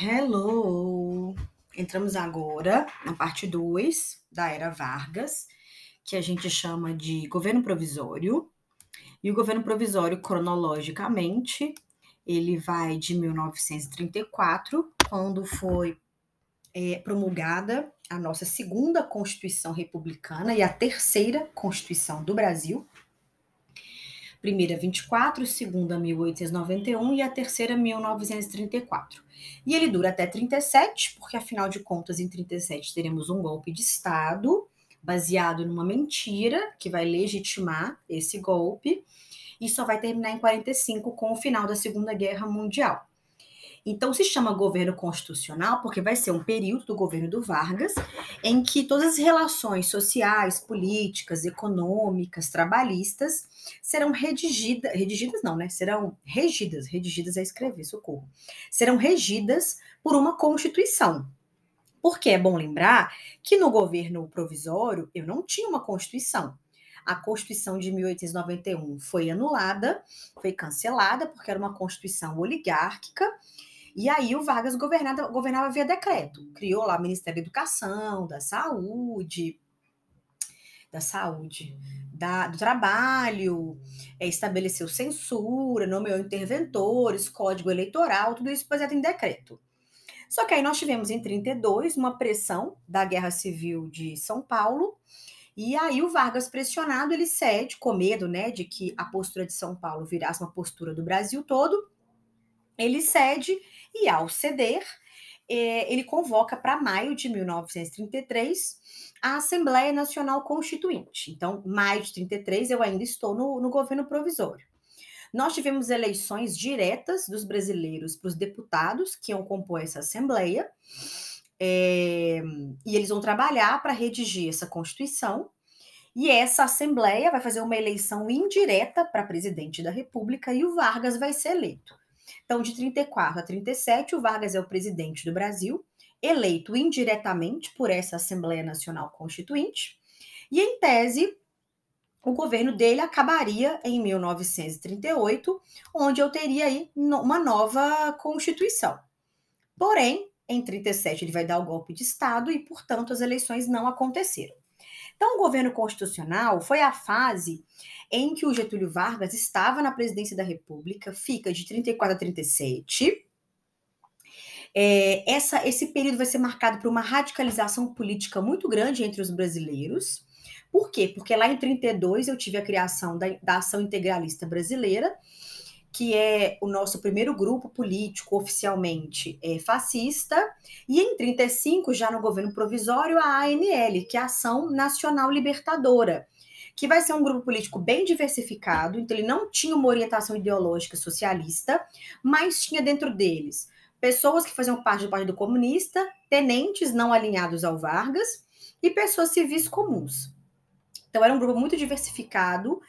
Hello! Entramos agora na parte 2 da Era Vargas, que a gente chama de governo provisório. E o governo provisório, cronologicamente, ele vai de 1934, quando foi é, promulgada a nossa segunda Constituição Republicana e a terceira Constituição do Brasil, primeira 24, segunda 1891 e a terceira 1934. E ele dura até 37, porque afinal de contas em 37 teremos um golpe de estado baseado numa mentira que vai legitimar esse golpe e só vai terminar em 45 com o final da Segunda Guerra Mundial. Então se chama governo constitucional porque vai ser um período do governo do Vargas em que todas as relações sociais, políticas, econômicas, trabalhistas serão redigidas, redigidas não, né? Serão regidas, redigidas é escrever, socorro. Serão regidas por uma constituição. Porque é bom lembrar que no governo provisório eu não tinha uma constituição. A Constituição de 1891 foi anulada, foi cancelada, porque era uma Constituição oligárquica, e aí o Vargas governava, governava via decreto. Criou lá o Ministério da Educação, da Saúde, da Saúde, da, do Trabalho, é, estabeleceu censura, nomeou interventores, código eleitoral, tudo isso baseado em decreto. Só que aí nós tivemos em 32 uma pressão da Guerra Civil de São Paulo, e aí o Vargas pressionado, ele cede, com medo, né, de que a postura de São Paulo virasse uma postura do Brasil todo, ele cede e, ao ceder, é, ele convoca para maio de 1933 a Assembleia Nacional Constituinte. Então, maio de 33, eu ainda estou no, no governo provisório. Nós tivemos eleições diretas dos brasileiros para os deputados que iam compor essa Assembleia, é, e eles vão trabalhar para redigir essa Constituição. E essa Assembleia vai fazer uma eleição indireta para presidente da República e o Vargas vai ser eleito. Então, de 34 a 37, o Vargas é o presidente do Brasil, eleito indiretamente por essa Assembleia Nacional Constituinte, e em tese, o governo dele acabaria em 1938, onde eu teria aí uma nova Constituição. Porém, em 37 ele vai dar o golpe de Estado e, portanto, as eleições não aconteceram. Então, o governo constitucional foi a fase em que o Getúlio Vargas estava na presidência da República, fica de 34 a 37. É, essa, esse período vai ser marcado por uma radicalização política muito grande entre os brasileiros. Por quê? Porque lá em 32 eu tive a criação da, da Ação Integralista Brasileira, que é o nosso primeiro grupo político oficialmente é, fascista, e em 35, já no governo provisório, a ANL, que é a Ação Nacional Libertadora, que vai ser um grupo político bem diversificado, então ele não tinha uma orientação ideológica socialista, mas tinha dentro deles pessoas que faziam parte do Partido Comunista, tenentes não alinhados ao Vargas e pessoas civis comuns. Então era um grupo muito diversificado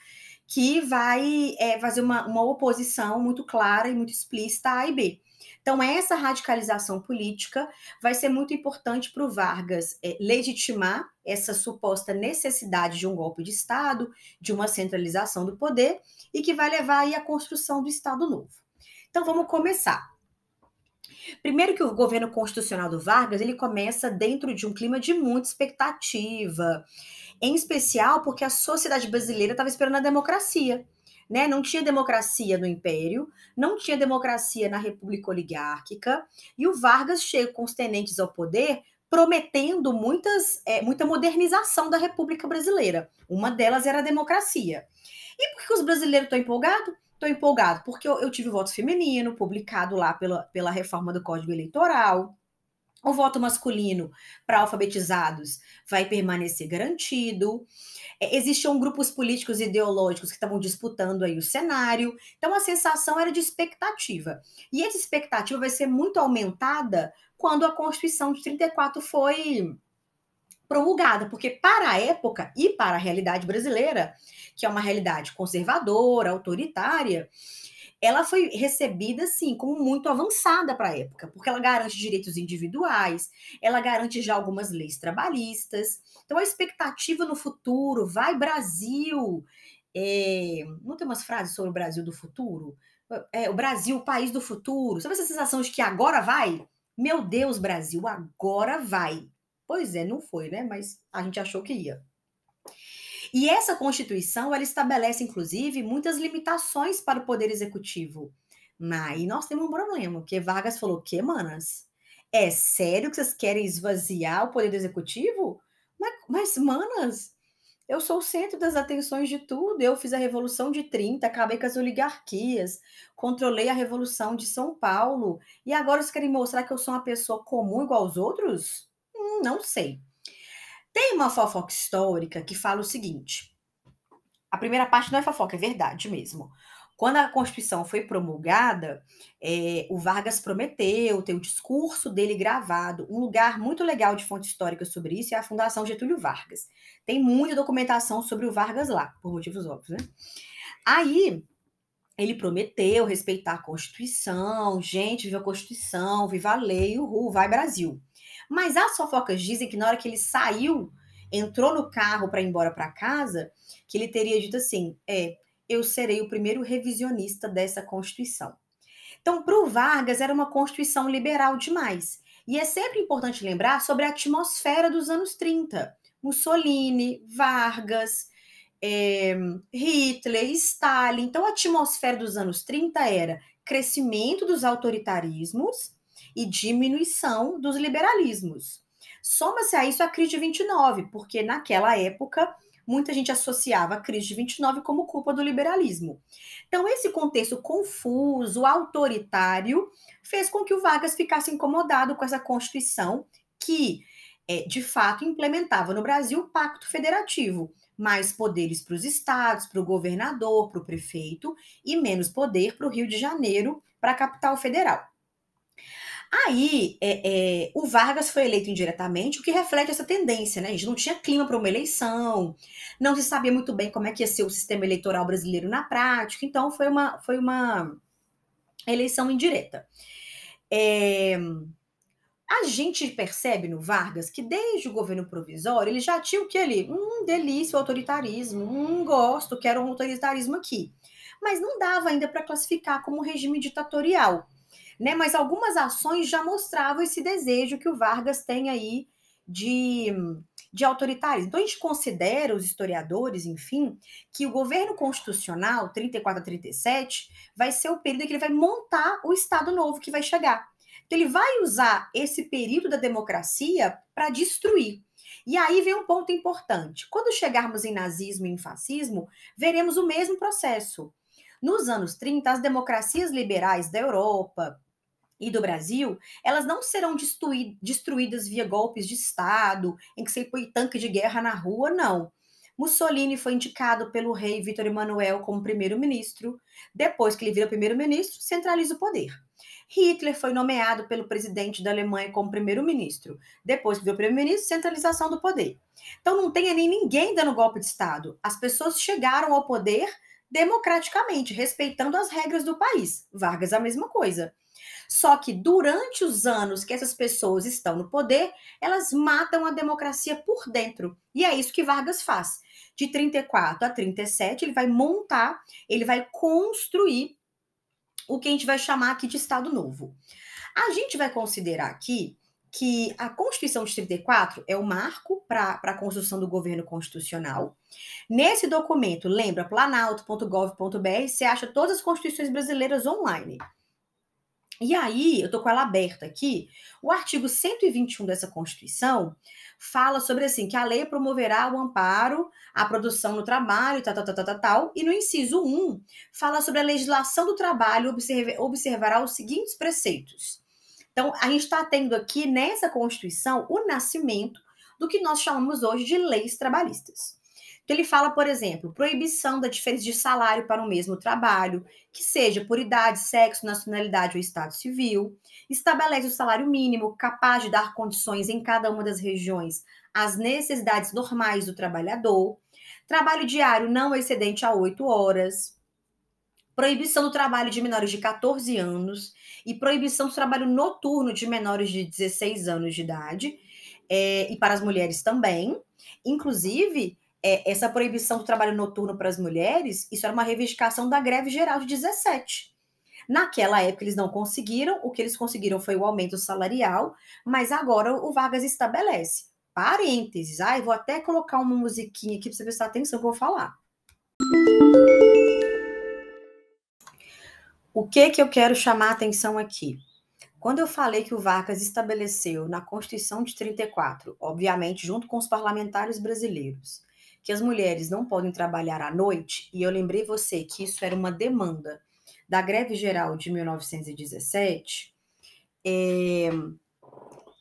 que vai é, fazer uma, uma oposição muito clara e muito explícita a A e B. Então, essa radicalização política vai ser muito importante para o Vargas é, legitimar essa suposta necessidade de um golpe de Estado, de uma centralização do poder, e que vai levar aí à construção do Estado Novo. Então, vamos começar. Primeiro que o governo constitucional do Vargas, ele começa dentro de um clima de muita expectativa, em especial porque a sociedade brasileira estava esperando a democracia. Né? Não tinha democracia no Império, não tinha democracia na República Oligárquica, e o Vargas chega com os tenentes ao poder prometendo muitas, é, muita modernização da República Brasileira. Uma delas era a democracia. E por que os brasileiros estão empolgados? Estou empolgado porque eu, eu tive voto feminino publicado lá pela, pela reforma do Código Eleitoral. O voto masculino para alfabetizados vai permanecer garantido. É, existiam grupos políticos e ideológicos que estavam disputando aí o cenário. Então a sensação era de expectativa. E essa expectativa vai ser muito aumentada quando a Constituição de 34 foi promulgada, porque para a época e para a realidade brasileira, que é uma realidade conservadora, autoritária, ela foi recebida assim como muito avançada para a época, porque ela garante direitos individuais, ela garante já algumas leis trabalhistas. Então a expectativa no futuro, vai Brasil, é, não tem umas frases sobre o Brasil do futuro? É, o Brasil, o país do futuro. Sabe essa sensação de que agora vai? Meu Deus, Brasil, agora vai. Pois é, não foi, né? Mas a gente achou que ia. E essa Constituição, ela estabelece, inclusive, muitas limitações para o Poder Executivo. Mas nós temos um problema, porque Vargas falou, que, manas? É sério que vocês querem esvaziar o Poder Executivo? Mas, mas, manas, eu sou o centro das atenções de tudo. Eu fiz a Revolução de 30, acabei com as oligarquias, controlei a Revolução de São Paulo. E agora vocês querem mostrar que eu sou uma pessoa comum igual aos outros? Hum, não sei. Tem uma fofoca histórica que fala o seguinte: a primeira parte não é fofoca, é verdade mesmo. Quando a Constituição foi promulgada, é, o Vargas prometeu, tem o discurso dele gravado. Um lugar muito legal de fonte histórica sobre isso é a Fundação Getúlio Vargas. Tem muita documentação sobre o Vargas lá, por motivos óbvios, né? Aí, ele prometeu respeitar a Constituição, gente, viva a Constituição, viva a lei, uhul, vai Brasil. Mas as fofocas dizem que na hora que ele saiu, entrou no carro para ir embora para casa, que ele teria dito assim: é, eu serei o primeiro revisionista dessa Constituição. Então, para o Vargas, era uma Constituição liberal demais. E é sempre importante lembrar sobre a atmosfera dos anos 30. Mussolini, Vargas, é, Hitler, Stalin. Então, a atmosfera dos anos 30 era crescimento dos autoritarismos e diminuição dos liberalismos. Soma-se a isso a crise de 29, porque naquela época muita gente associava a crise de 29 como culpa do liberalismo. Então, esse contexto confuso, autoritário, fez com que o Vargas ficasse incomodado com essa Constituição que, é, de fato, implementava no Brasil o Pacto Federativo. Mais poderes para os estados, para o governador, para o prefeito, e menos poder para o Rio de Janeiro, para a capital federal. Aí, é, é, o Vargas foi eleito indiretamente, o que reflete essa tendência, né? A gente não tinha clima para uma eleição, não se sabia muito bem como é que ia ser o sistema eleitoral brasileiro na prática, então foi uma, foi uma eleição indireta. É, a gente percebe no Vargas que desde o governo provisório ele já tinha o que ali? Um delícia, o autoritarismo, um gosto, quero um autoritarismo aqui. Mas não dava ainda para classificar como regime ditatorial né? Mas algumas ações já mostravam esse desejo que o Vargas tem aí de, de autoritarismo. Então, a gente considera, os historiadores, enfim, que o governo constitucional, 34 a 37, vai ser o período em que ele vai montar o Estado novo que vai chegar. Então, ele vai usar esse período da democracia para destruir. E aí vem um ponto importante. Quando chegarmos em nazismo e em fascismo, veremos o mesmo processo. Nos anos 30, as democracias liberais da Europa, e do Brasil, elas não serão destruídas via golpes de Estado, em que você põe tanque de guerra na rua, não. Mussolini foi indicado pelo rei Vítor Emanuel como primeiro-ministro. Depois que ele vira primeiro-ministro, centraliza o poder. Hitler foi nomeado pelo presidente da Alemanha como primeiro-ministro. Depois que virou primeiro-ministro, centralização do poder. Então não tem nem ninguém dando golpe de Estado. As pessoas chegaram ao poder democraticamente, respeitando as regras do país. Vargas a mesma coisa. Só que durante os anos que essas pessoas estão no poder, elas matam a democracia por dentro. E é isso que Vargas faz. De 34 a 37, ele vai montar, ele vai construir o que a gente vai chamar aqui de Estado Novo. A gente vai considerar aqui que a Constituição de 34 é o marco para a construção do governo constitucional. Nesse documento, lembra, planalto.gov.br, você acha todas as constituições brasileiras online. E aí, eu estou com ela aberta aqui, o artigo 121 dessa Constituição fala sobre assim, que a lei promoverá o amparo à produção no trabalho, tal, tal, tal, tal, tal, e no inciso 1 fala sobre a legislação do trabalho, observe, observará os seguintes preceitos. Então, a gente está tendo aqui nessa Constituição o nascimento do que nós chamamos hoje de leis trabalhistas. Ele fala, por exemplo, proibição da diferença de salário para o mesmo trabalho, que seja por idade, sexo, nacionalidade ou estado civil. Estabelece o salário mínimo, capaz de dar condições em cada uma das regiões às necessidades normais do trabalhador. Trabalho diário não excedente a oito horas. Proibição do trabalho de menores de 14 anos e proibição do trabalho noturno de menores de 16 anos de idade, é, e para as mulheres também. Inclusive, é, essa proibição do trabalho noturno para as mulheres, isso era uma reivindicação da greve geral de 17. Naquela época eles não conseguiram, o que eles conseguiram foi o aumento salarial, mas agora o Vargas estabelece. Parênteses, ai, ah, vou até colocar uma musiquinha aqui para você prestar atenção que eu vou falar. O que que eu quero chamar a atenção aqui? Quando eu falei que o Vargas estabeleceu na Constituição de 34, obviamente junto com os parlamentares brasileiros, que as mulheres não podem trabalhar à noite, e eu lembrei você que isso era uma demanda da greve geral de 1917, é,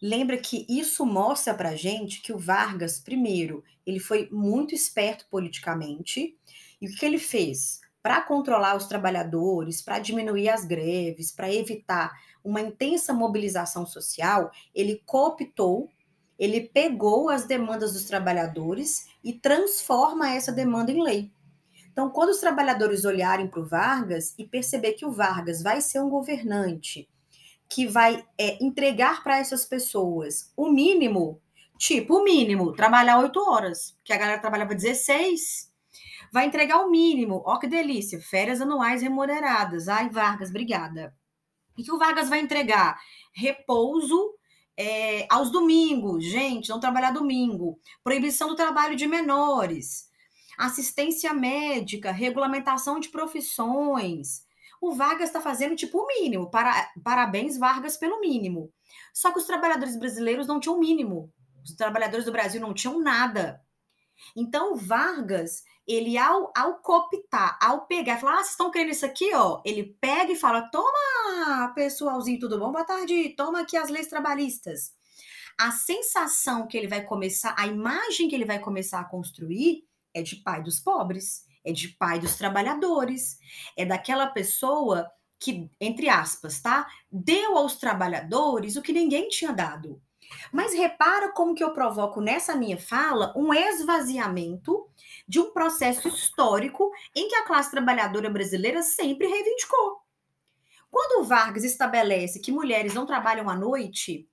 lembra que isso mostra para gente que o Vargas, primeiro, ele foi muito esperto politicamente, e o que ele fez? Para controlar os trabalhadores, para diminuir as greves, para evitar uma intensa mobilização social, ele cooptou, ele pegou as demandas dos trabalhadores e transforma essa demanda em lei. Então, quando os trabalhadores olharem para o Vargas e perceber que o Vargas vai ser um governante que vai é, entregar para essas pessoas o mínimo, tipo, o mínimo, trabalhar oito horas, que a galera trabalhava 16, vai entregar o mínimo. Ó, que delícia! Férias anuais remuneradas. Ai, Vargas, obrigada. E que o Vargas vai entregar? Repouso é, aos domingos, gente, não trabalhar domingo. Proibição do trabalho de menores. Assistência médica, regulamentação de profissões. O Vargas está fazendo tipo o mínimo. Para, parabéns, Vargas, pelo mínimo. Só que os trabalhadores brasileiros não tinham mínimo. Os trabalhadores do Brasil não tinham nada. Então, Vargas, ele ao, ao cooptar, ao pegar, falar, ah, vocês estão querendo isso aqui, ó, ele pega e fala, toma, pessoalzinho, tudo bom? Boa tarde, toma aqui as leis trabalhistas. A sensação que ele vai começar, a imagem que ele vai começar a construir é de pai dos pobres, é de pai dos trabalhadores, é daquela pessoa que, entre aspas, tá? Deu aos trabalhadores o que ninguém tinha dado. Mas repara como que eu provoco nessa minha fala um esvaziamento de um processo histórico em que a classe trabalhadora brasileira sempre reivindicou. Quando o Vargas estabelece que mulheres não trabalham à noite,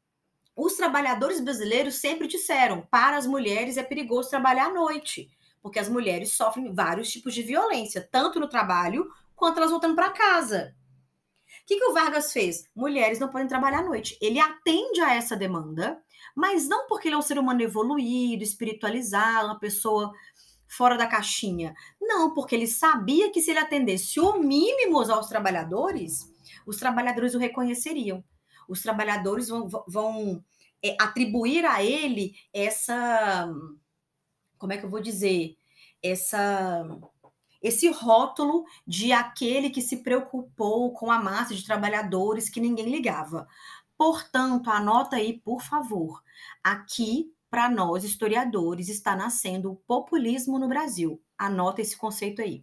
os trabalhadores brasileiros sempre disseram: para as mulheres é perigoso trabalhar à noite, porque as mulheres sofrem vários tipos de violência, tanto no trabalho quanto elas voltando para casa. O que, que o Vargas fez? Mulheres não podem trabalhar à noite. Ele atende a essa demanda, mas não porque ele é um ser humano evoluído, espiritualizado, uma pessoa fora da caixinha. Não, porque ele sabia que se ele atendesse o mínimo aos trabalhadores, os trabalhadores o reconheceriam. Os trabalhadores vão, vão é, atribuir a ele essa. Como é que eu vou dizer? Essa esse rótulo de aquele que se preocupou com a massa de trabalhadores que ninguém ligava. Portanto, anota aí, por favor. Aqui, para nós historiadores, está nascendo o populismo no Brasil. Anota esse conceito aí.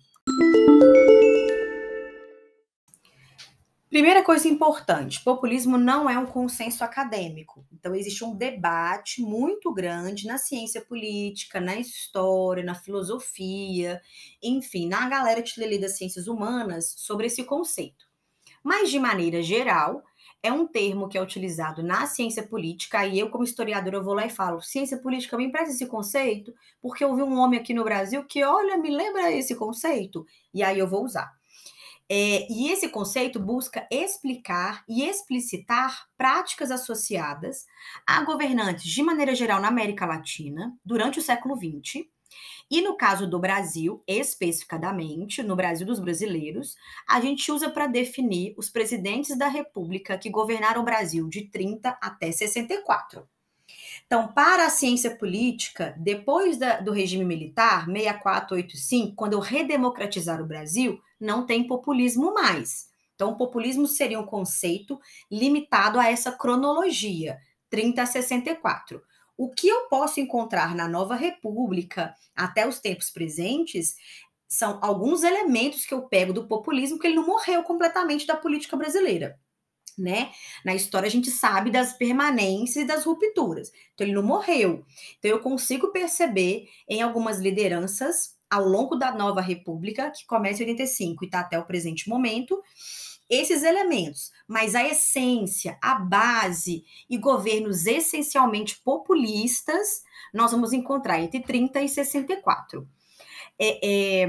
Primeira coisa importante: populismo não é um consenso acadêmico. Então, existe um debate muito grande na ciência política, na história, na filosofia, enfim, na galera que lê das ciências humanas sobre esse conceito. Mas, de maneira geral, é um termo que é utilizado na ciência política, e eu, como historiadora, eu vou lá e falo: ciência política me empresta esse conceito, porque eu vi um homem aqui no Brasil que, olha, me lembra esse conceito, e aí eu vou usar. É, e esse conceito busca explicar e explicitar práticas associadas a governantes, de maneira geral, na América Latina, durante o século XX. E no caso do Brasil, especificadamente, no Brasil dos brasileiros, a gente usa para definir os presidentes da República que governaram o Brasil de 30 até 64. Então, para a ciência política, depois da, do regime militar, 6485, quando eu redemocratizar o Brasil, não tem populismo mais. Então, o populismo seria um conceito limitado a essa cronologia, 30 a 64. O que eu posso encontrar na nova república até os tempos presentes são alguns elementos que eu pego do populismo, que ele não morreu completamente da política brasileira. Né? Na história a gente sabe das permanências e das rupturas. Então ele não morreu. Então eu consigo perceber em algumas lideranças ao longo da nova república, que começa em 85 e está até o presente momento, esses elementos, mas a essência, a base e governos essencialmente populistas, nós vamos encontrar entre 30 e 64. É, é,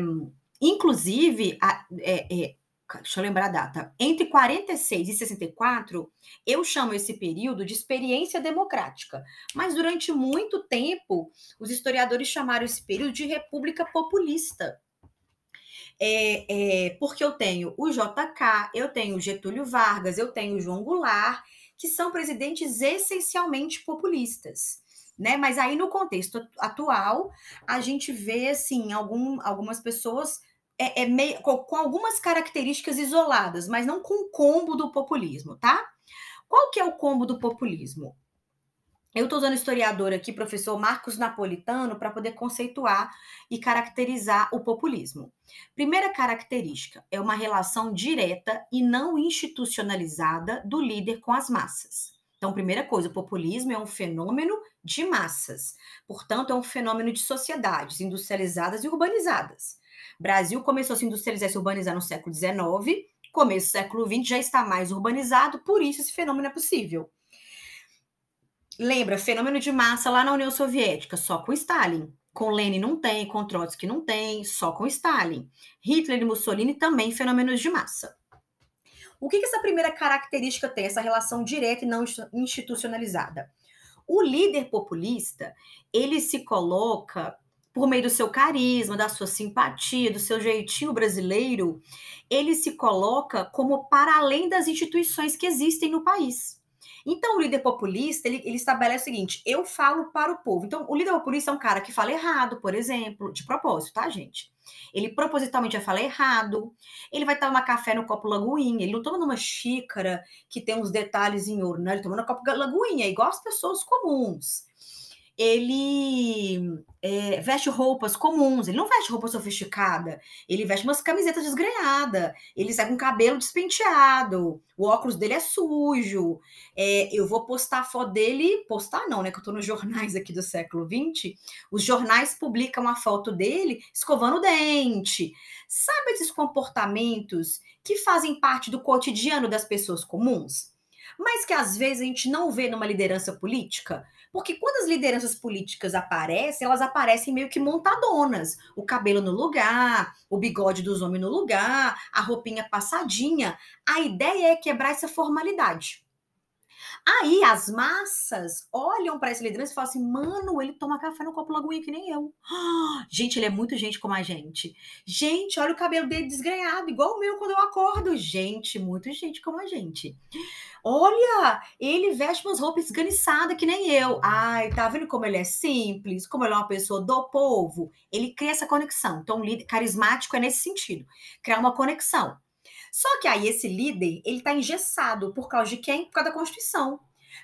inclusive, a, é, é deixa eu lembrar a data, entre 46 e 64, eu chamo esse período de experiência democrática. Mas durante muito tempo, os historiadores chamaram esse período de república populista. É, é, porque eu tenho o JK, eu tenho Getúlio Vargas, eu tenho João Goulart, que são presidentes essencialmente populistas. Né? Mas aí no contexto atual, a gente vê assim, algum, algumas pessoas é, é meio, com, algumas características isoladas, mas não com o combo do populismo, tá? Qual que é o combo do populismo? Eu estou usando historiador aqui, professor Marcos Napolitano, para poder conceituar e caracterizar o populismo. Primeira característica é uma relação direta e não institucionalizada do líder com as massas. Então, primeira coisa, o populismo é um fenômeno de massas. Portanto, é um fenômeno de sociedades industrializadas e urbanizadas. Brasil começou a se industrializar e se urbanizar no século XIX, começo do século XX já está mais urbanizado, por isso esse fenômeno é possível. Lembra, fenômeno de massa lá na União Soviética, só com Stalin. Com Lenin não tem, com Trotsky não tem, só com Stalin. Hitler e Mussolini também fenômenos de massa. O que, que essa primeira característica tem, essa relação direta e não institucionalizada? O líder populista, ele se coloca por meio do seu carisma, da sua simpatia, do seu jeitinho brasileiro, ele se coloca como para além das instituições que existem no país. Então, o líder populista, ele, ele, estabelece o seguinte: eu falo para o povo. Então, o líder populista é um cara que fala errado, por exemplo, de propósito, tá, gente? Ele propositalmente vai falar errado. Ele vai tomar café no copo lagoinha. Ele não toma numa xícara que tem uns detalhes em ouro, né? Ele toma no copo lagoinha, igual as pessoas comuns ele é, veste roupas comuns, ele não veste roupa sofisticada, ele veste umas camisetas desgrenhadas, ele sai com cabelo despenteado, o óculos dele é sujo. É, eu vou postar foto dele, postar não, né? Que eu tô nos jornais aqui do século XX. Os jornais publicam a foto dele escovando o dente. Sabe esses comportamentos que fazem parte do cotidiano das pessoas comuns? Mas que às vezes a gente não vê numa liderança política? Porque quando as lideranças políticas aparecem, elas aparecem meio que montadonas. O cabelo no lugar, o bigode dos homens no lugar, a roupinha passadinha. A ideia é quebrar essa formalidade. Aí as massas olham para essa liderança e falam assim: mano, ele toma café no copo lagoinha que nem eu. gente, ele é muito gente como a gente. Gente, olha o cabelo dele desgrenhado, igual o meu quando eu acordo. Gente, muito gente como a gente. Olha, ele veste umas roupas esganiçadas que nem eu. Ai, tá vendo como ele é simples, como ele é uma pessoa do povo? Ele cria essa conexão. Então, líder carismático é nesse sentido, criar uma conexão. Só que aí esse líder, ele está engessado por causa de quem? Por causa da Constituição.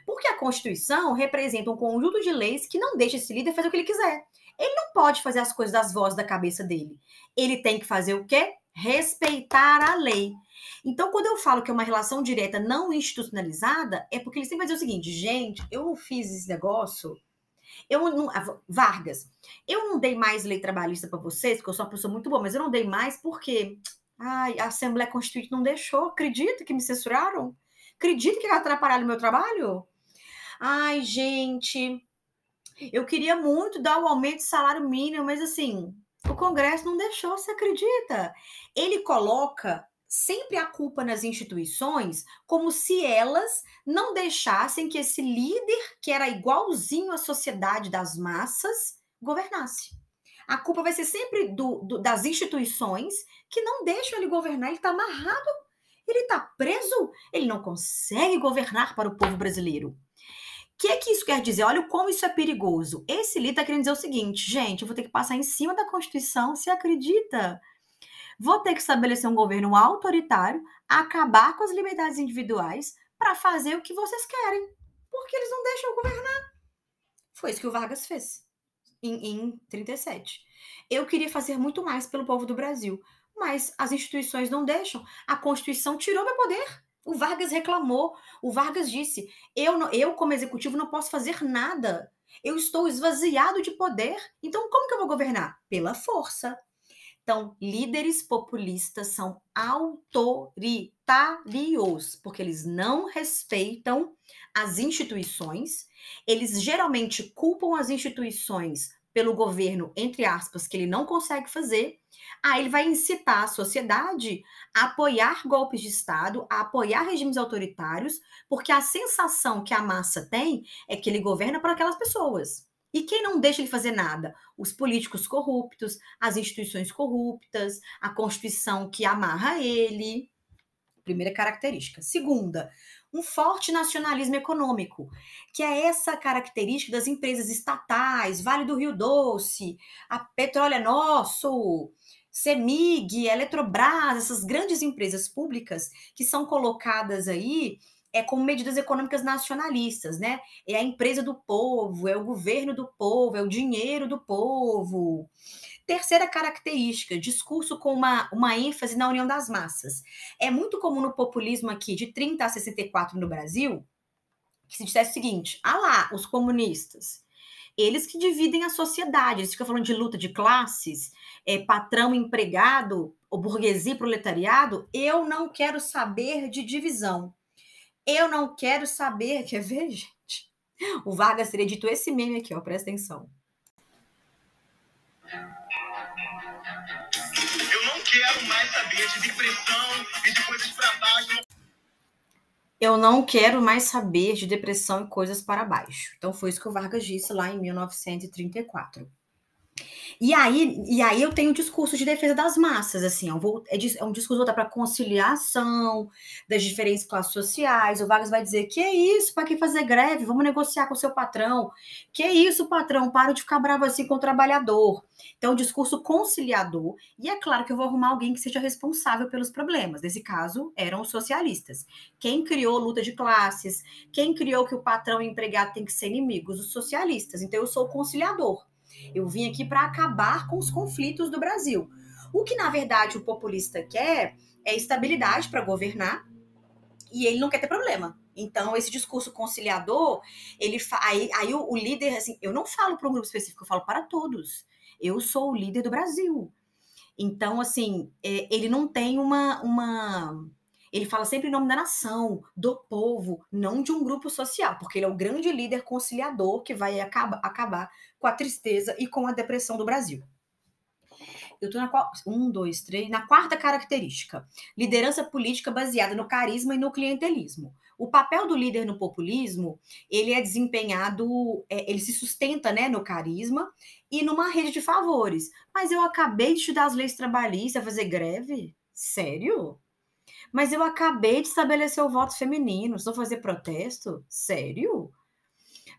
Porque a Constituição representa um conjunto de leis que não deixa esse líder fazer o que ele quiser. Ele não pode fazer as coisas das vozes da cabeça dele. Ele tem que fazer o quê? Respeitar a lei. Então, quando eu falo que é uma relação direta não institucionalizada, é porque ele sempre vai dizer o seguinte: gente, eu não fiz esse negócio. Eu não, Vargas, eu não dei mais lei trabalhista para vocês, porque eu sou uma pessoa muito boa, mas eu não dei mais porque ai, a Assembleia Constituinte não deixou. Acredita que me censuraram? Acredita que atrapalharam o meu trabalho? Ai, gente, eu queria muito dar o aumento de salário mínimo, mas assim, o Congresso não deixou, você acredita? Ele coloca sempre a culpa nas instituições, como se elas não deixassem que esse líder, que era igualzinho à sociedade das massas, governasse. A culpa vai ser sempre do, do, das instituições que não deixam ele governar. Ele está amarrado, ele está preso, ele não consegue governar para o povo brasileiro. O que que isso quer dizer? Olha como isso é perigoso. Esse líder está querendo dizer o seguinte, gente, eu vou ter que passar em cima da Constituição, se acredita? Vou ter que estabelecer um governo autoritário, acabar com as liberdades individuais para fazer o que vocês querem, porque eles não deixam governar. Foi isso que o Vargas fez em, em 37. Eu queria fazer muito mais pelo povo do Brasil, mas as instituições não deixam. A Constituição tirou meu poder. O Vargas reclamou. O Vargas disse: eu, eu como executivo, não posso fazer nada. Eu estou esvaziado de poder. Então, como que eu vou governar? Pela força. Então, líderes populistas são autoritários, porque eles não respeitam as instituições, eles geralmente culpam as instituições pelo governo, entre aspas, que ele não consegue fazer, aí ele vai incitar a sociedade a apoiar golpes de Estado, a apoiar regimes autoritários, porque a sensação que a massa tem é que ele governa para aquelas pessoas. E quem não deixa ele fazer nada? Os políticos corruptos, as instituições corruptas, a Constituição que amarra ele. Primeira característica. Segunda, um forte nacionalismo econômico, que é essa característica das empresas estatais, Vale do Rio Doce, a Petróleo é Nosso, CEMIG, Eletrobras, essas grandes empresas públicas que são colocadas aí é como medidas econômicas nacionalistas, né? É a empresa do povo, é o governo do povo, é o dinheiro do povo. Terceira característica, discurso com uma, uma ênfase na união das massas. É muito comum no populismo aqui, de 30 a 64 no Brasil, que se dissesse o seguinte: ah lá, os comunistas, eles que dividem a sociedade, eles ficam falando de luta de classes, é, patrão, empregado, o burguesia, proletariado. Eu não quero saber de divisão. Eu não quero saber. Quer ver, gente? O Vargas teria dito esse meme aqui, ó, presta atenção. Eu não quero mais saber de depressão e de coisas para baixo. Eu não quero mais saber de depressão e coisas para baixo. Então foi isso que o Vargas disse lá em 1934. E aí, e aí eu tenho um discurso de defesa das massas, assim, é, é um discurso voltado para conciliação das diferentes classes sociais. O Vargas vai dizer: que é isso, para que fazer greve? Vamos negociar com o seu patrão. Que é isso, patrão, para de ficar bravo assim com o trabalhador. Então, um discurso conciliador, e é claro que eu vou arrumar alguém que seja responsável pelos problemas. Nesse caso, eram os socialistas. Quem criou luta de classes, quem criou que o patrão e o empregado têm que ser inimigos? Os socialistas. Então, eu sou conciliador. Eu vim aqui para acabar com os conflitos do Brasil. O que, na verdade, o populista quer é estabilidade para governar e ele não quer ter problema. Então, esse discurso conciliador, ele aí, aí o, o, líder, assim, eu não falo para um grupo específico, eu falo para todos. Eu sou o líder do Brasil. Então, assim, é, ele não tem uma, uma. Ele fala sempre em nome da nação, do povo, não de um grupo social, porque ele é o grande líder conciliador que vai acabar, acabar com a tristeza e com a depressão do Brasil. Eu estou na um, dois, três, na quarta característica: liderança política baseada no carisma e no clientelismo. O papel do líder no populismo, ele é desempenhado, é, ele se sustenta, né, no carisma e numa rede de favores. Mas eu acabei de estudar as leis trabalhistas, fazer greve? Sério? Mas eu acabei de estabelecer o voto feminino, estou fazer protesto? Sério?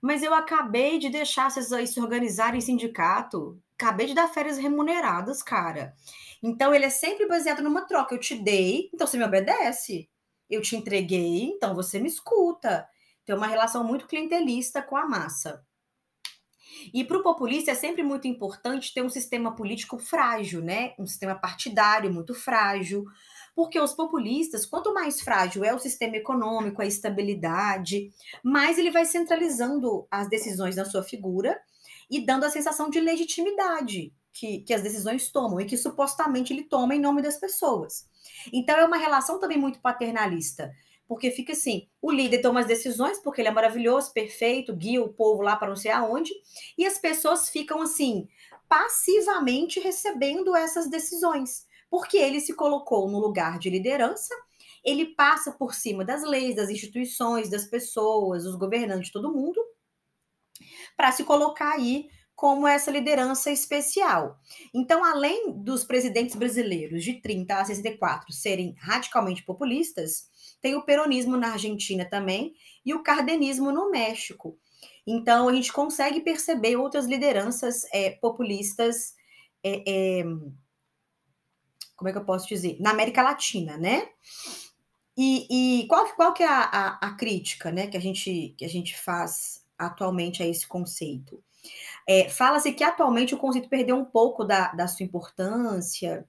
Mas eu acabei de deixar vocês aí se organizarem em sindicato. Acabei de dar férias remuneradas, cara. Então ele é sempre baseado numa troca. Eu te dei, então você me obedece. Eu te entreguei, então você me escuta. Tem uma relação muito clientelista com a massa. E para o populista é sempre muito importante ter um sistema político frágil, né? Um sistema partidário muito frágil, porque os populistas, quanto mais frágil é o sistema econômico, a estabilidade, mais ele vai centralizando as decisões na sua figura e dando a sensação de legitimidade que, que as decisões tomam e que supostamente ele toma em nome das pessoas. Então é uma relação também muito paternalista, porque fica assim: o líder toma as decisões porque ele é maravilhoso, perfeito, guia o povo lá para não sei aonde, e as pessoas ficam assim, passivamente recebendo essas decisões porque ele se colocou no lugar de liderança, ele passa por cima das leis, das instituições, das pessoas, dos governantes, todo mundo, para se colocar aí como essa liderança especial. Então, além dos presidentes brasileiros de 30 a 64 serem radicalmente populistas, tem o peronismo na Argentina também e o cardenismo no México. Então, a gente consegue perceber outras lideranças é, populistas é, é, como é que eu posso dizer? Na América Latina, né? E, e qual, qual que é a, a, a, crítica né, que, a gente, que a gente faz atualmente a esse conceito? É, Fala-se que atualmente o conceito perdeu um pouco da, da sua importância,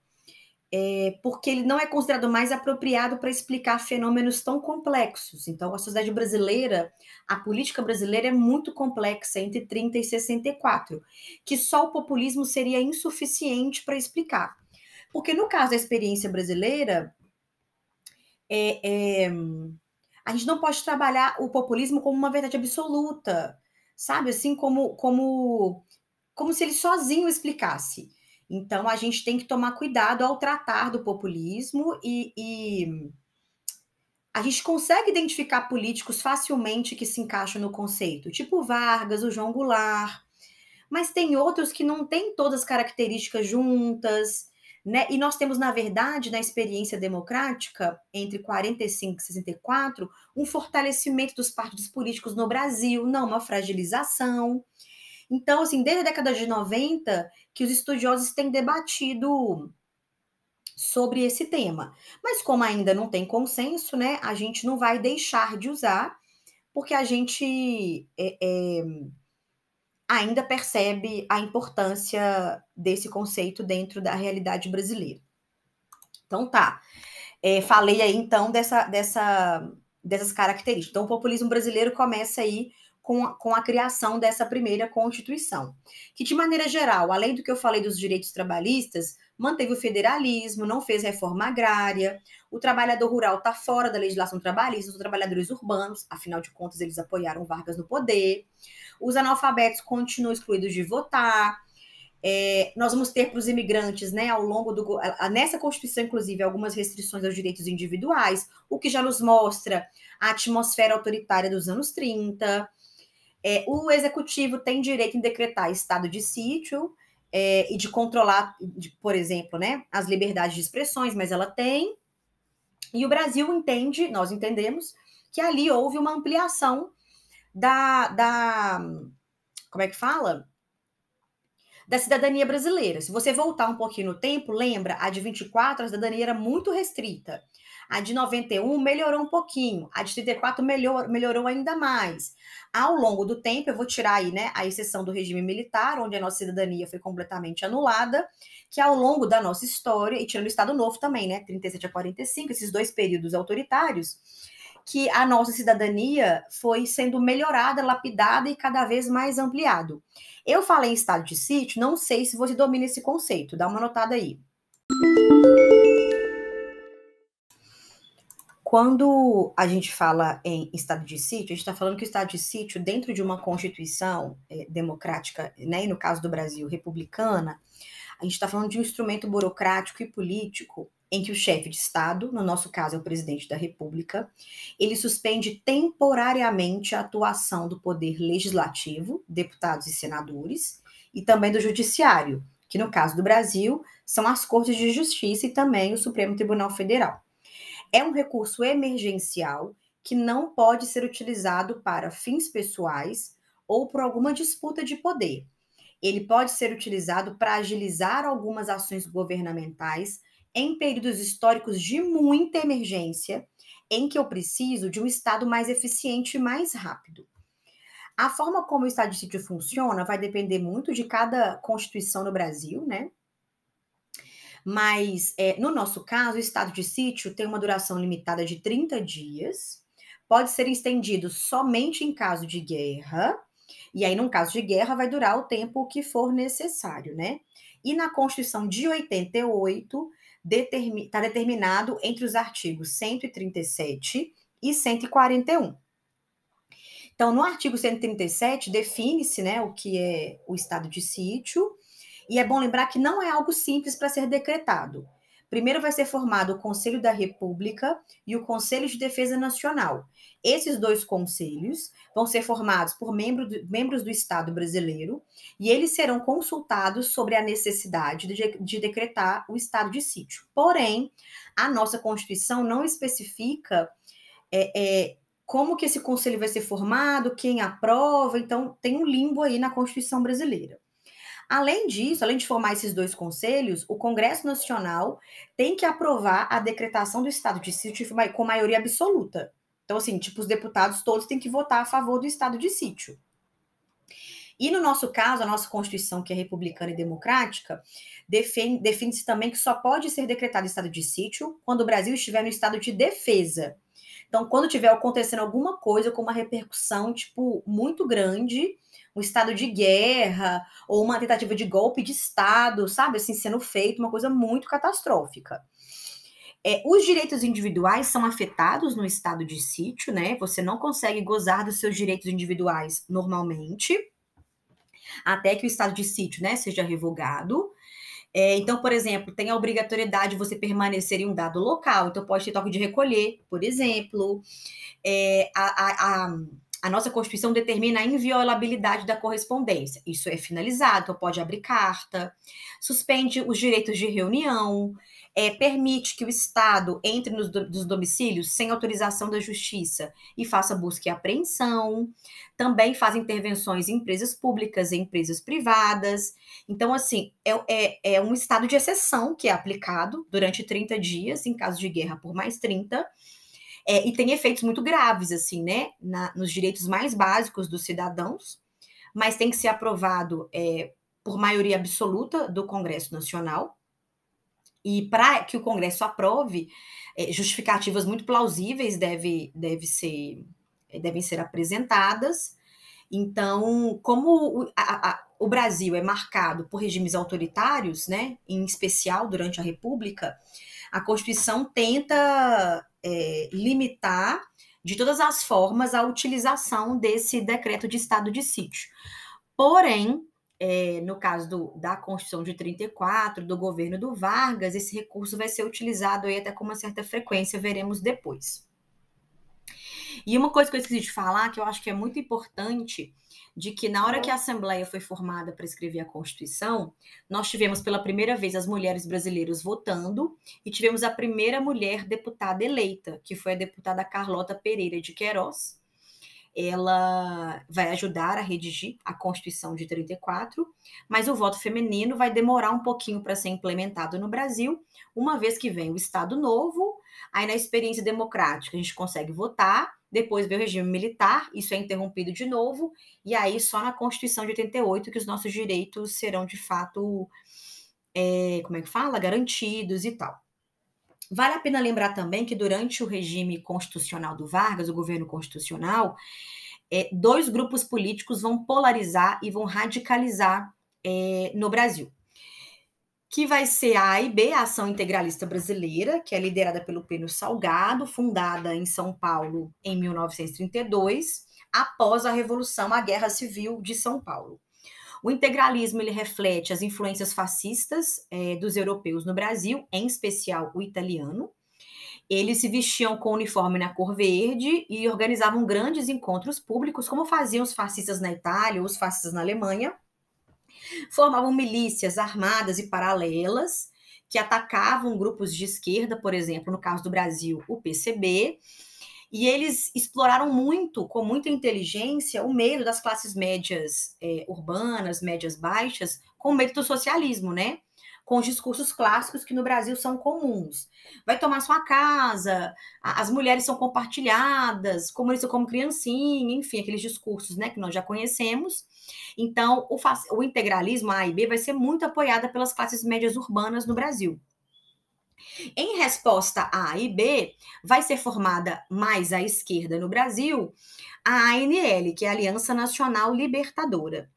é, porque ele não é considerado mais apropriado para explicar fenômenos tão complexos. Então, a sociedade brasileira, a política brasileira é muito complexa entre 30 e 64, que só o populismo seria insuficiente para explicar. Porque no caso da experiência brasileira, é, é, a gente não pode trabalhar o populismo como uma verdade absoluta, sabe? Assim como, como como se ele sozinho explicasse. Então, a gente tem que tomar cuidado ao tratar do populismo e, e a gente consegue identificar políticos facilmente que se encaixam no conceito, tipo Vargas, o João Goulart, mas tem outros que não têm todas as características juntas, né? E nós temos, na verdade, na experiência democrática, entre 45 e 64, um fortalecimento dos partidos políticos no Brasil, não uma fragilização. Então, assim, desde a década de 90, que os estudiosos têm debatido sobre esse tema. Mas como ainda não tem consenso, né, a gente não vai deixar de usar, porque a gente é, é, ainda percebe a importância desse conceito dentro da realidade brasileira. Então tá. É, falei aí então dessa, dessa, dessas características. Então, o populismo brasileiro começa aí com a, com a criação dessa primeira Constituição, que, de maneira geral, além do que eu falei dos direitos trabalhistas, manteve o federalismo, não fez reforma agrária, o trabalhador rural está fora da legislação trabalhista, os trabalhadores urbanos, afinal de contas, eles apoiaram Vargas no poder, os analfabetos continuam excluídos de votar. É, nós vamos ter para os imigrantes, né, ao longo do. Nessa Constituição, inclusive, algumas restrições aos direitos individuais, o que já nos mostra a atmosfera autoritária dos anos 30. É, o executivo tem direito em decretar estado de sítio é, e de controlar, de, por exemplo, né, as liberdades de expressões, mas ela tem. E o Brasil entende, nós entendemos, que ali houve uma ampliação da, da. Como é que fala? Da cidadania brasileira. Se você voltar um pouquinho no tempo, lembra, a de 24, a cidadania era muito restrita. A de 91 melhorou um pouquinho. A de 34 melhor, melhorou ainda mais. Ao longo do tempo, eu vou tirar aí, né, a exceção do regime militar, onde a nossa cidadania foi completamente anulada, que ao longo da nossa história, e tirando o Estado Novo também, né, 37 a 45, esses dois períodos autoritários, que a nossa cidadania foi sendo melhorada, lapidada e cada vez mais ampliado. Eu falei em estado de sítio, não sei se você domina esse conceito, dá uma notada aí. Quando a gente fala em estado de sítio, a gente está falando que o estado de sítio, dentro de uma constituição é, democrática, né, e no caso do Brasil, republicana, a gente está falando de um instrumento burocrático e político em que o chefe de Estado, no nosso caso é o presidente da República, ele suspende temporariamente a atuação do poder legislativo, deputados e senadores, e também do judiciário, que no caso do Brasil são as Cortes de Justiça e também o Supremo Tribunal Federal. É um recurso emergencial que não pode ser utilizado para fins pessoais ou por alguma disputa de poder. Ele pode ser utilizado para agilizar algumas ações governamentais em períodos históricos de muita emergência, em que eu preciso de um Estado mais eficiente e mais rápido. A forma como o Estado de sítio funciona vai depender muito de cada Constituição no Brasil, né? Mas, é, no nosso caso, o estado de sítio tem uma duração limitada de 30 dias, pode ser estendido somente em caso de guerra, e aí, num caso de guerra, vai durar o tempo que for necessário, né? E na Constituição de 88, está determi determinado entre os artigos 137 e 141. Então, no artigo 137, define-se né, o que é o estado de sítio, e é bom lembrar que não é algo simples para ser decretado. Primeiro vai ser formado o Conselho da República e o Conselho de Defesa Nacional. Esses dois conselhos vão ser formados por membro do, membros do Estado brasileiro e eles serão consultados sobre a necessidade de, de decretar o estado de sítio. Porém, a nossa Constituição não especifica é, é, como que esse conselho vai ser formado, quem aprova, então tem um limbo aí na Constituição brasileira. Além disso, além de formar esses dois conselhos, o Congresso Nacional tem que aprovar a decretação do estado de sítio com maioria absoluta. Então, assim, tipo, os deputados todos têm que votar a favor do estado de sítio. E no nosso caso, a nossa Constituição, que é republicana e democrática, define-se também que só pode ser decretado estado de sítio quando o Brasil estiver no estado de defesa. Então, quando tiver acontecendo alguma coisa com uma repercussão, tipo, muito grande, um estado de guerra ou uma tentativa de golpe de Estado, sabe, assim, sendo feito, uma coisa muito catastrófica. É, os direitos individuais são afetados no estado de sítio, né? Você não consegue gozar dos seus direitos individuais normalmente. até que o estado de sítio né, seja revogado. É, então, por exemplo, tem a obrigatoriedade de você permanecer em um dado local, então pode ter toque de recolher, por exemplo. É, a, a, a, a, nossa Constituição determina a inviolabilidade da correspondência. Isso é finalizado, então pode abrir carta, suspende os direitos de reunião, é, permite que o Estado entre nos do, domicílios sem autorização da Justiça e faça busca e apreensão, também faz intervenções em empresas públicas e empresas privadas. Então, assim, é, é, é um estado de exceção que é aplicado durante 30 dias, em caso de guerra por mais 30, é, e tem efeitos muito graves, assim, né, na, nos direitos mais básicos dos cidadãos, mas tem que ser aprovado é, por maioria absoluta do Congresso Nacional, e para que o Congresso aprove, é, justificativas muito plausíveis deve, deve ser, é, devem ser apresentadas. Então, como o, a, a, o Brasil é marcado por regimes autoritários, né, em especial durante a República, a Constituição tenta é, limitar de todas as formas a utilização desse decreto de estado de sítio. Porém, é, no caso do, da Constituição de 34, do governo do Vargas, esse recurso vai ser utilizado aí até com uma certa frequência, veremos depois. E uma coisa que eu esqueci de falar, que eu acho que é muito importante, de que na hora que a Assembleia foi formada para escrever a Constituição, nós tivemos pela primeira vez as mulheres brasileiras votando e tivemos a primeira mulher deputada eleita, que foi a deputada Carlota Pereira de Queiroz, ela vai ajudar a redigir a Constituição de 34, mas o voto feminino vai demorar um pouquinho para ser implementado no Brasil, uma vez que vem o Estado Novo, aí na experiência democrática a gente consegue votar, depois vem o regime militar, isso é interrompido de novo, e aí só na Constituição de 88 que os nossos direitos serão de fato, é, como é que fala? Garantidos e tal. Vale a pena lembrar também que durante o regime constitucional do Vargas, o governo constitucional, é, dois grupos políticos vão polarizar e vão radicalizar é, no Brasil. Que vai ser a AIB, a Ação Integralista Brasileira, que é liderada pelo Pênio Salgado, fundada em São Paulo em 1932, após a Revolução, a Guerra Civil de São Paulo. O integralismo ele reflete as influências fascistas é, dos europeus no Brasil, em especial o italiano. Eles se vestiam com uniforme na cor verde e organizavam grandes encontros públicos, como faziam os fascistas na Itália os fascistas na Alemanha. Formavam milícias armadas e paralelas que atacavam grupos de esquerda, por exemplo, no caso do Brasil, o PCB, e eles exploraram muito, com muita inteligência, o medo das classes médias é, urbanas, médias baixas, com medo do socialismo, né? Com os discursos clássicos que no Brasil são comuns. Vai tomar sua casa, as mulheres são compartilhadas, comunista como criancinha, enfim, aqueles discursos né, que nós já conhecemos. Então, o, o integralismo, a A e B, vai ser muito apoiada pelas classes médias urbanas no Brasil. Em resposta A e B, vai ser formada mais à esquerda no Brasil a ANL, que é a Aliança Nacional Libertadora.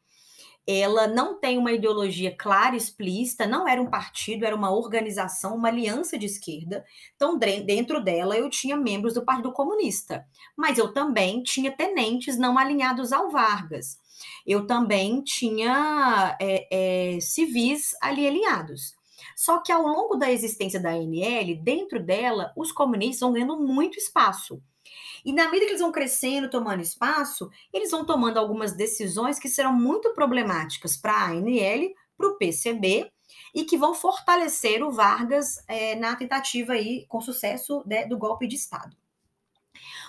Ela não tem uma ideologia clara explícita, não era um partido, era uma organização, uma aliança de esquerda. Então, dentro dela, eu tinha membros do Partido Comunista, mas eu também tinha tenentes não alinhados ao Vargas. Eu também tinha é, é, civis ali alinhados. Só que ao longo da existência da ANL, dentro dela, os comunistas vão ganhando muito espaço. E na medida que eles vão crescendo, tomando espaço, eles vão tomando algumas decisões que serão muito problemáticas para a ANL, para o PCB, e que vão fortalecer o Vargas é, na tentativa aí, com sucesso né, do golpe de Estado.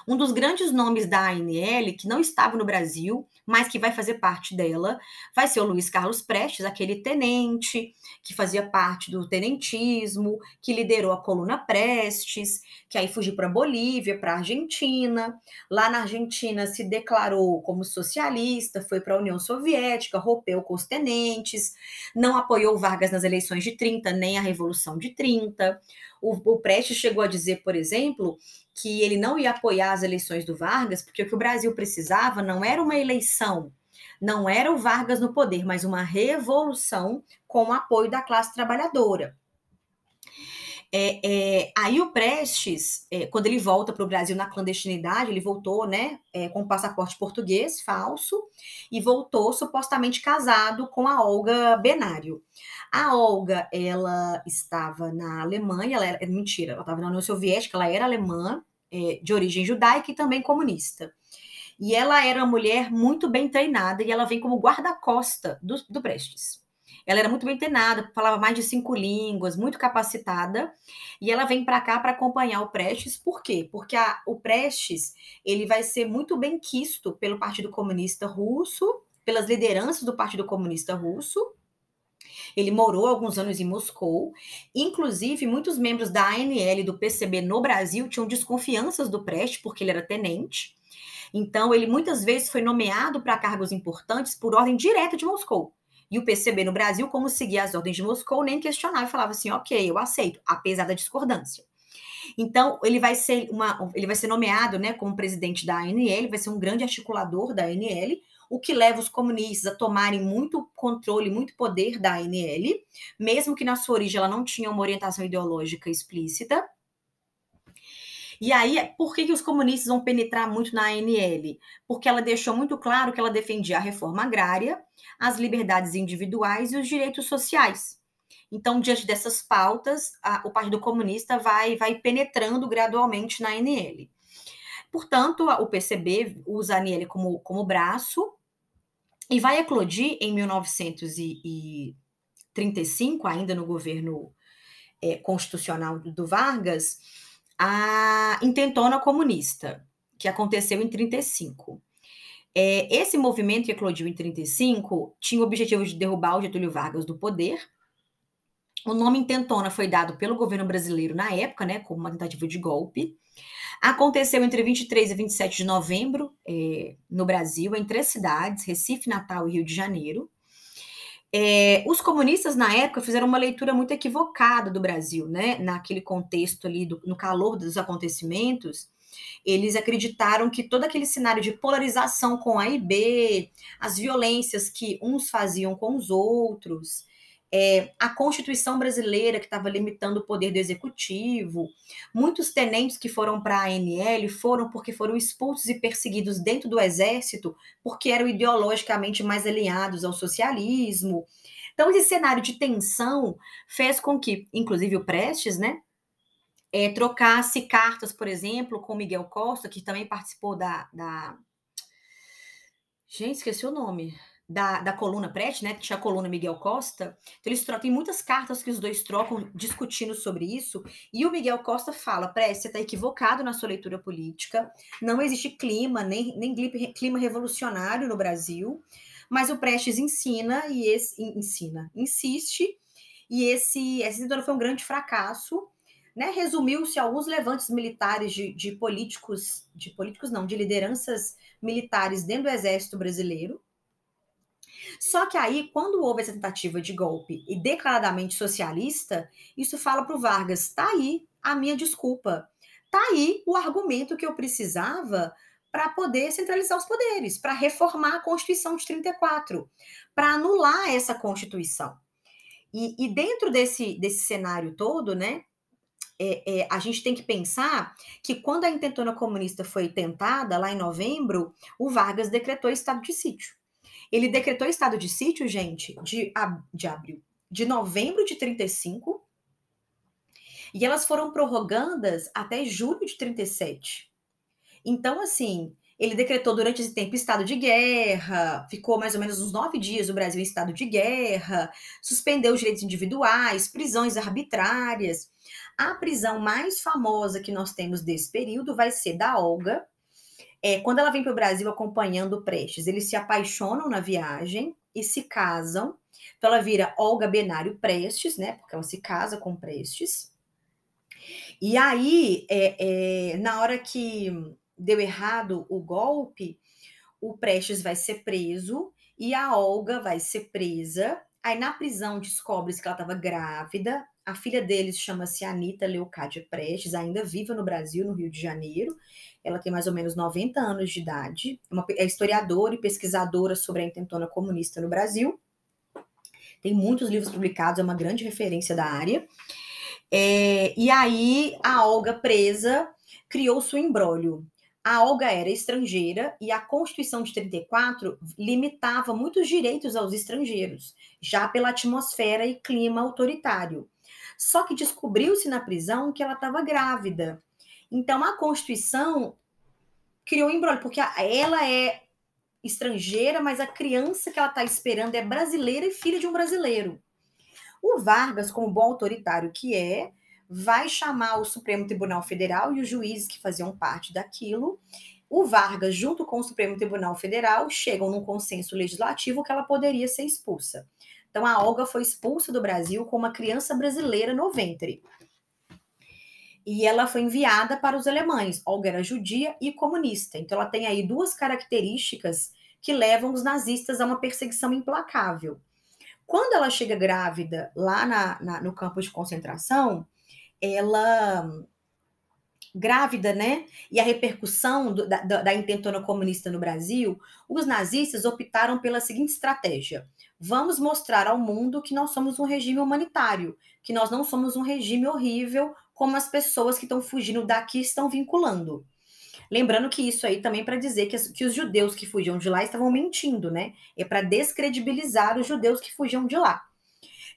Um dos grandes nomes da ANL, que não estava no Brasil, mas que vai fazer parte dela, vai ser o Luiz Carlos Prestes, aquele tenente que fazia parte do tenentismo, que liderou a coluna Prestes, que aí fugiu para Bolívia, para Argentina. Lá na Argentina se declarou como socialista, foi para a União Soviética, rompeu com os tenentes, não apoiou Vargas nas eleições de 30, nem a Revolução de 30. O, o Prestes chegou a dizer, por exemplo, que ele não ia apoiar as eleições do Vargas, porque o que o Brasil precisava não era uma eleição, não era o Vargas no poder, mas uma revolução com o apoio da classe trabalhadora. É, é, aí o Prestes, é, quando ele volta para o Brasil na clandestinidade, ele voltou, né, é, com um passaporte português falso e voltou supostamente casado com a Olga Benário. A Olga, ela estava na Alemanha, ela era, mentira, ela estava na União Soviética, ela era alemã, é, de origem judaica e também comunista. E ela era uma mulher muito bem treinada e ela vem como guarda-costa do, do Prestes. Ela era muito bem treinada, falava mais de cinco línguas, muito capacitada, e ela vem para cá para acompanhar o Prestes. Por quê? Porque a, o Prestes ele vai ser muito bem quisto pelo Partido Comunista Russo, pelas lideranças do Partido Comunista Russo. Ele morou alguns anos em Moscou. Inclusive, muitos membros da ANL do PCB no Brasil tinham desconfianças do Prestes, porque ele era tenente. Então, ele muitas vezes foi nomeado para cargos importantes por ordem direta de Moscou. E o PCB no Brasil, como seguia as ordens de Moscou, nem questionava e falava assim: ok, eu aceito, apesar da discordância. Então, ele vai ser uma, ele vai ser nomeado, né, como presidente da ANL, vai ser um grande articulador da ANL, o que leva os comunistas a tomarem muito controle, muito poder da ANL, mesmo que na sua origem ela não tinha uma orientação ideológica explícita. E aí, por que, que os comunistas vão penetrar muito na ANL? Porque ela deixou muito claro que ela defendia a reforma agrária, as liberdades individuais e os direitos sociais. Então, diante dessas pautas, a, o Partido Comunista vai, vai penetrando gradualmente na ANL. Portanto, o PCB usa a ANL como, como braço e vai eclodir em 1935, ainda no governo é, constitucional do Vargas, a intentona comunista, que aconteceu em 35. É, esse movimento que eclodiu em 35 tinha o objetivo de derrubar o Getúlio Vargas do poder. O nome intentona foi dado pelo governo brasileiro na época, né, como uma tentativa de golpe. Aconteceu entre 23 e 27 de novembro é, no Brasil, em três cidades, Recife, Natal e Rio de Janeiro. É, os comunistas, na época, fizeram uma leitura muito equivocada do Brasil, né? Naquele contexto ali, do, no calor dos acontecimentos, eles acreditaram que todo aquele cenário de polarização com A e B, as violências que uns faziam com os outros, é, a Constituição brasileira que estava limitando o poder do executivo. Muitos tenentes que foram para a ANL foram porque foram expulsos e perseguidos dentro do exército porque eram ideologicamente mais alinhados ao socialismo. Então, esse cenário de tensão fez com que, inclusive o Prestes, né, é, trocasse cartas, por exemplo, com Miguel Costa, que também participou da. da... Gente, esqueci o nome da, da coluna Prete, né? Que tinha a coluna Miguel Costa. Então, eles trocam, tem muitas cartas que os dois trocam discutindo sobre isso. E o Miguel Costa fala: Preste, você está equivocado na sua leitura política. Não existe clima, nem, nem clima revolucionário no Brasil. Mas o Prestes ensina e esse ensina, insiste. E esse, esse então foi um grande fracasso. Né, resumiu-se alguns levantes militares de, de políticos, de políticos não, de lideranças militares dentro do exército brasileiro, só que aí, quando houve essa tentativa de golpe e declaradamente socialista, isso fala para o Vargas: tá aí a minha desculpa, tá aí o argumento que eu precisava para poder centralizar os poderes, para reformar a Constituição de 34, para anular essa Constituição. E, e, dentro desse, desse cenário todo, né, é, é, a gente tem que pensar que quando a intentona comunista foi tentada, lá em novembro, o Vargas decretou estado de sítio. Ele decretou estado de sítio, gente, de, de abril, de novembro de 35, e elas foram prorrogandas até julho de 37. Então, assim, ele decretou durante esse tempo estado de guerra, ficou mais ou menos uns nove dias o Brasil em estado de guerra, suspendeu os direitos individuais, prisões arbitrárias. A prisão mais famosa que nós temos desse período vai ser da Olga, é, quando ela vem para o Brasil acompanhando Prestes, eles se apaixonam na viagem e se casam. Então ela vira Olga Benário Prestes, né? Porque ela se casa com Prestes. E aí, é, é, na hora que deu errado o golpe, o Prestes vai ser preso e a Olga vai ser presa. Aí na prisão descobre-se que ela estava grávida. A filha deles chama-se Anitta Leocádia Prestes, ainda viva no Brasil, no Rio de Janeiro. Ela tem mais ou menos 90 anos de idade, é, uma, é historiadora e pesquisadora sobre a intentona comunista no Brasil. Tem muitos livros publicados, é uma grande referência da área. É, e aí a Olga presa criou seu embrólio. A Olga era estrangeira e a Constituição de 34 limitava muitos direitos aos estrangeiros, já pela atmosfera e clima autoritário. Só que descobriu-se na prisão que ela estava grávida. Então a Constituição criou um embrólio, porque ela é estrangeira, mas a criança que ela está esperando é brasileira e filha de um brasileiro. O Vargas, como bom autoritário que é, vai chamar o Supremo Tribunal Federal e os juízes que faziam parte daquilo. O Vargas, junto com o Supremo Tribunal Federal, chegam num consenso legislativo que ela poderia ser expulsa. Então, a Olga foi expulsa do Brasil com uma criança brasileira no ventre. E ela foi enviada para os alemães. Olga era judia e comunista. Então, ela tem aí duas características que levam os nazistas a uma perseguição implacável. Quando ela chega grávida lá na, na, no campo de concentração, ela grávida, né? E a repercussão do, da, da intentona comunista no Brasil, os nazistas optaram pela seguinte estratégia: vamos mostrar ao mundo que nós somos um regime humanitário, que nós não somos um regime horrível como as pessoas que estão fugindo daqui estão vinculando. Lembrando que isso aí também para dizer que, que, os judeus que fugiam de lá estavam mentindo, né? É para descredibilizar os judeus que fugiam de lá.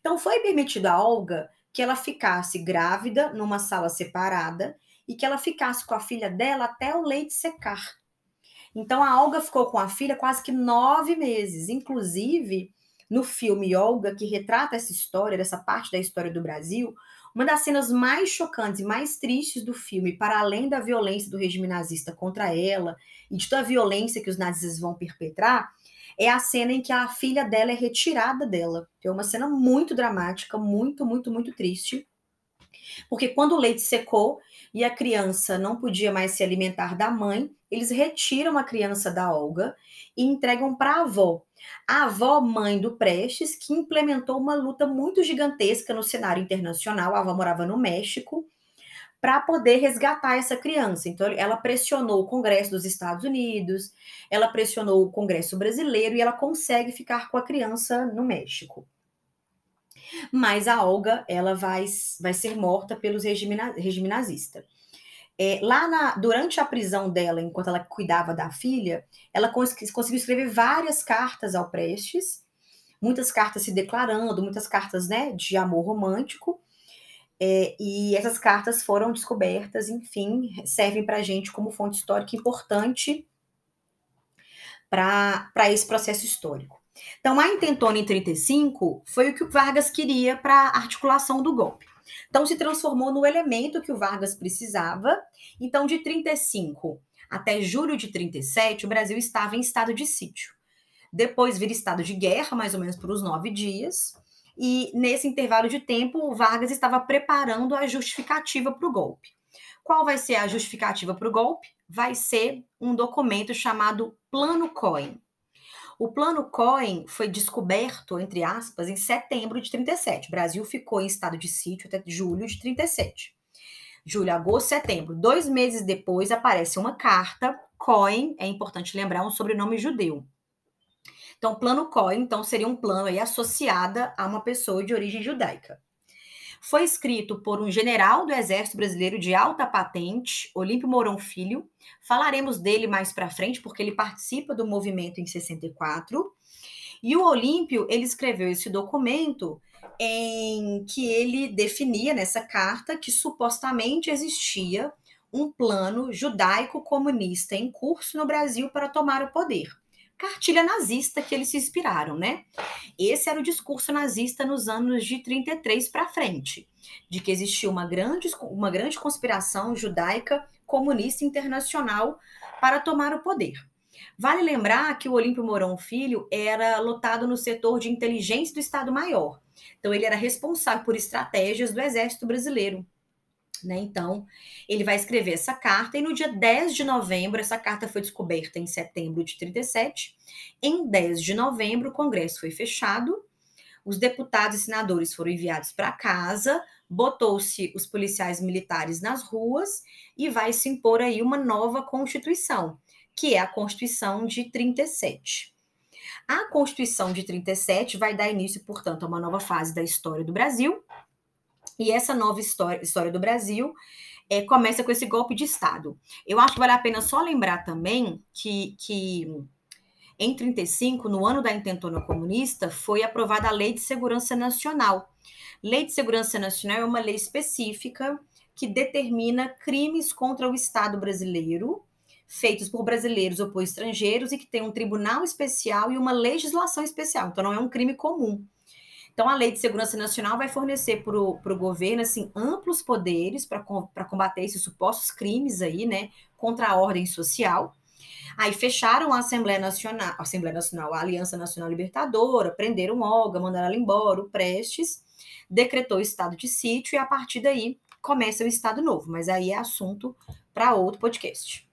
Então foi permitido a Olga que ela ficasse grávida numa sala separada e que ela ficasse com a filha dela até o leite secar. Então a Olga ficou com a filha quase que nove meses. Inclusive, no filme Olga, que retrata essa história, dessa parte da história do Brasil, uma das cenas mais chocantes e mais tristes do filme, para além da violência do regime nazista contra ela e de toda a violência que os nazistas vão perpetrar, é a cena em que a filha dela é retirada dela. É uma cena muito dramática, muito, muito, muito triste. Porque quando o leite secou e a criança não podia mais se alimentar da mãe, eles retiram a criança da Olga e entregam para a avó. A avó, mãe do Prestes, que implementou uma luta muito gigantesca no cenário internacional. A avó morava no México para poder resgatar essa criança. Então, ela pressionou o Congresso dos Estados Unidos, ela pressionou o Congresso brasileiro e ela consegue ficar com a criança no México. Mas a Olga, ela vai, vai ser morta pelos regime, regime nazista. É, lá na, durante a prisão dela, enquanto ela cuidava da filha, ela cons conseguiu escrever várias cartas ao Prestes, muitas cartas se declarando, muitas cartas né, de amor romântico, é, e essas cartas foram descobertas, enfim, servem para a gente como fonte histórica importante para esse processo histórico. Então, a intentona em 35 foi o que o Vargas queria para a articulação do golpe. Então, se transformou no elemento que o Vargas precisava. Então, de 35 até julho de 37, o Brasil estava em estado de sítio. Depois vira estado de guerra, mais ou menos por uns nove dias. E nesse intervalo de tempo, o Vargas estava preparando a justificativa para o golpe. Qual vai ser a justificativa para o golpe? Vai ser um documento chamado Plano Cohen. O Plano Cohen foi descoberto, entre aspas, em setembro de 37. O Brasil ficou em estado de sítio até julho de 37. Julho, agosto, setembro. Dois meses depois aparece uma carta. Cohen, é importante lembrar, um sobrenome judeu. Então, plano Cohen, então, seria um plano aí associada a uma pessoa de origem judaica. Foi escrito por um general do Exército Brasileiro de alta patente, Olímpio Mourão Filho. Falaremos dele mais para frente, porque ele participa do movimento em 64. E o Olímpio, ele escreveu esse documento em que ele definia nessa carta que supostamente existia um plano judaico-comunista em curso no Brasil para tomar o poder cartilha nazista que eles se inspiraram, né? Esse era o discurso nazista nos anos de 33 para frente, de que existia uma grande, uma grande conspiração judaica comunista internacional para tomar o poder. Vale lembrar que o Olímpio Mourão Filho era lotado no setor de inteligência do Estado-Maior. Então, ele era responsável por estratégias do Exército Brasileiro. Né? Então, ele vai escrever essa carta e no dia 10 de novembro, essa carta foi descoberta em setembro de 37. Em 10 de novembro, o Congresso foi fechado, os deputados e senadores foram enviados para casa, botou-se os policiais militares nas ruas e vai se impor aí uma nova Constituição, que é a Constituição de 37. A Constituição de 37 vai dar início, portanto, a uma nova fase da história do Brasil, E essa nova história, história do Brasil é, começa com esse golpe de Estado. Eu acho que vale a pena só lembrar também que, que em 35, no ano da intentona comunista, foi aprovada a Lei de Segurança Nacional. Lei de Segurança Nacional é uma lei específica que determina crimes contra o Estado brasileiro, feitos por brasileiros ou por estrangeiros, e que tem um tribunal especial e uma legislação especial. Então, não é um crime comum. Então, a Lei de Segurança Nacional vai fornecer para o governo assim, amplos poderes para combater esses supostos crimes aí, né, contra a ordem social. Aí fecharam a Assembleia Nacional, a Assembleia Nacional, a Aliança Nacional Libertadora, prenderam Olga, mandaram ela embora, o Prestes, decretou o estado de sítio e a partir daí começa o estado novo. Mas aí é assunto para outro podcast.